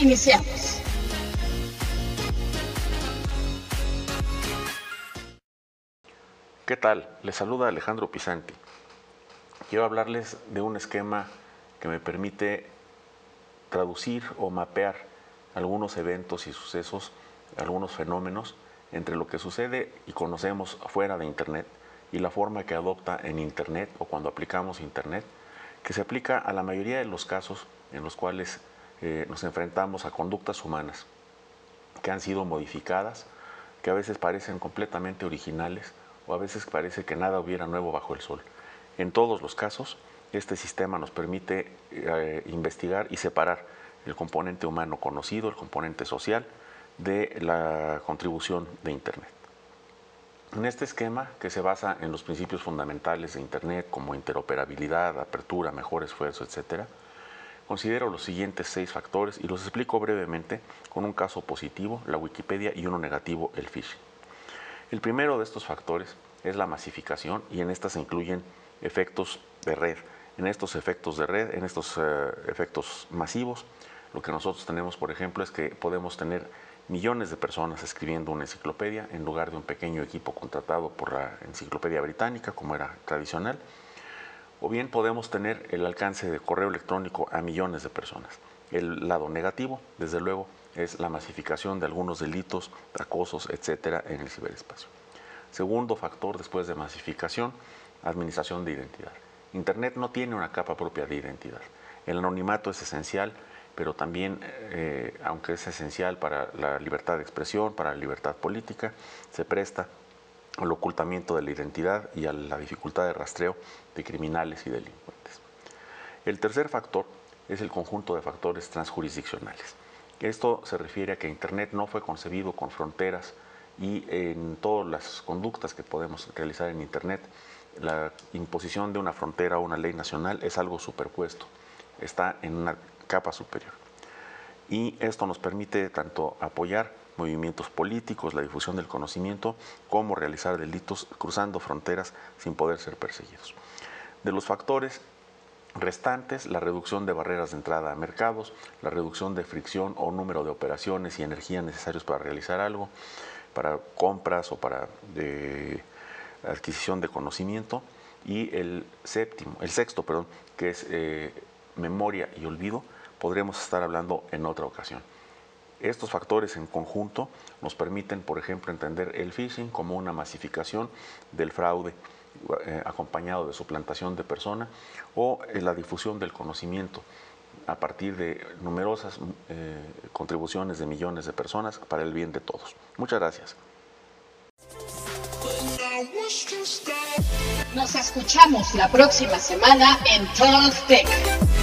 Iniciamos. ¿Qué tal? Les saluda Alejandro Pisanti. Quiero hablarles de un esquema que me permite traducir o mapear algunos eventos y sucesos, algunos fenómenos entre lo que sucede y conocemos fuera de Internet y la forma que adopta en Internet o cuando aplicamos Internet, que se aplica a la mayoría de los casos en los cuales eh, nos enfrentamos a conductas humanas que han sido modificadas, que a veces parecen completamente originales, o a veces parece que nada hubiera nuevo bajo el sol. En todos los casos, este sistema nos permite eh, investigar y separar el componente humano conocido, el componente social, de la contribución de Internet. En este esquema, que se basa en los principios fundamentales de Internet como interoperabilidad, apertura, mejor esfuerzo, etc., considero los siguientes seis factores y los explico brevemente con un caso positivo, la Wikipedia, y uno negativo, el phishing. El primero de estos factores es la masificación y en esta se incluyen efectos de red. En estos efectos de red, en estos eh, efectos masivos, lo que nosotros tenemos, por ejemplo, es que podemos tener millones de personas escribiendo una enciclopedia en lugar de un pequeño equipo contratado por la enciclopedia británica, como era tradicional. O bien podemos tener el alcance de correo electrónico a millones de personas. El lado negativo, desde luego, es la masificación de algunos delitos, acosos, etcétera, en el ciberespacio. Segundo factor después de masificación, administración de identidad. Internet no tiene una capa propia de identidad. El anonimato es esencial, pero también, eh, aunque es esencial para la libertad de expresión, para la libertad política, se presta al ocultamiento de la identidad y a la dificultad de rastreo de criminales y delincuentes. El tercer factor es el conjunto de factores transjurisdiccionales. Esto se refiere a que Internet no fue concebido con fronteras y en todas las conductas que podemos realizar en Internet, la imposición de una frontera o una ley nacional es algo superpuesto, está en una capa superior. Y esto nos permite tanto apoyar movimientos políticos, la difusión del conocimiento, como realizar delitos cruzando fronteras sin poder ser perseguidos. De los factores restantes, la reducción de barreras de entrada a mercados, la reducción de fricción o número de operaciones y energía necesarios para realizar algo, para compras o para adquisición de conocimiento, y el séptimo, el sexto, perdón, que es eh, memoria y olvido, podremos estar hablando en otra ocasión. Estos factores en conjunto nos permiten, por ejemplo, entender el phishing como una masificación del fraude eh, acompañado de suplantación de persona o eh, la difusión del conocimiento a partir de numerosas eh, contribuciones de millones de personas para el bien de todos. Muchas gracias. Nos escuchamos la próxima semana en Tech.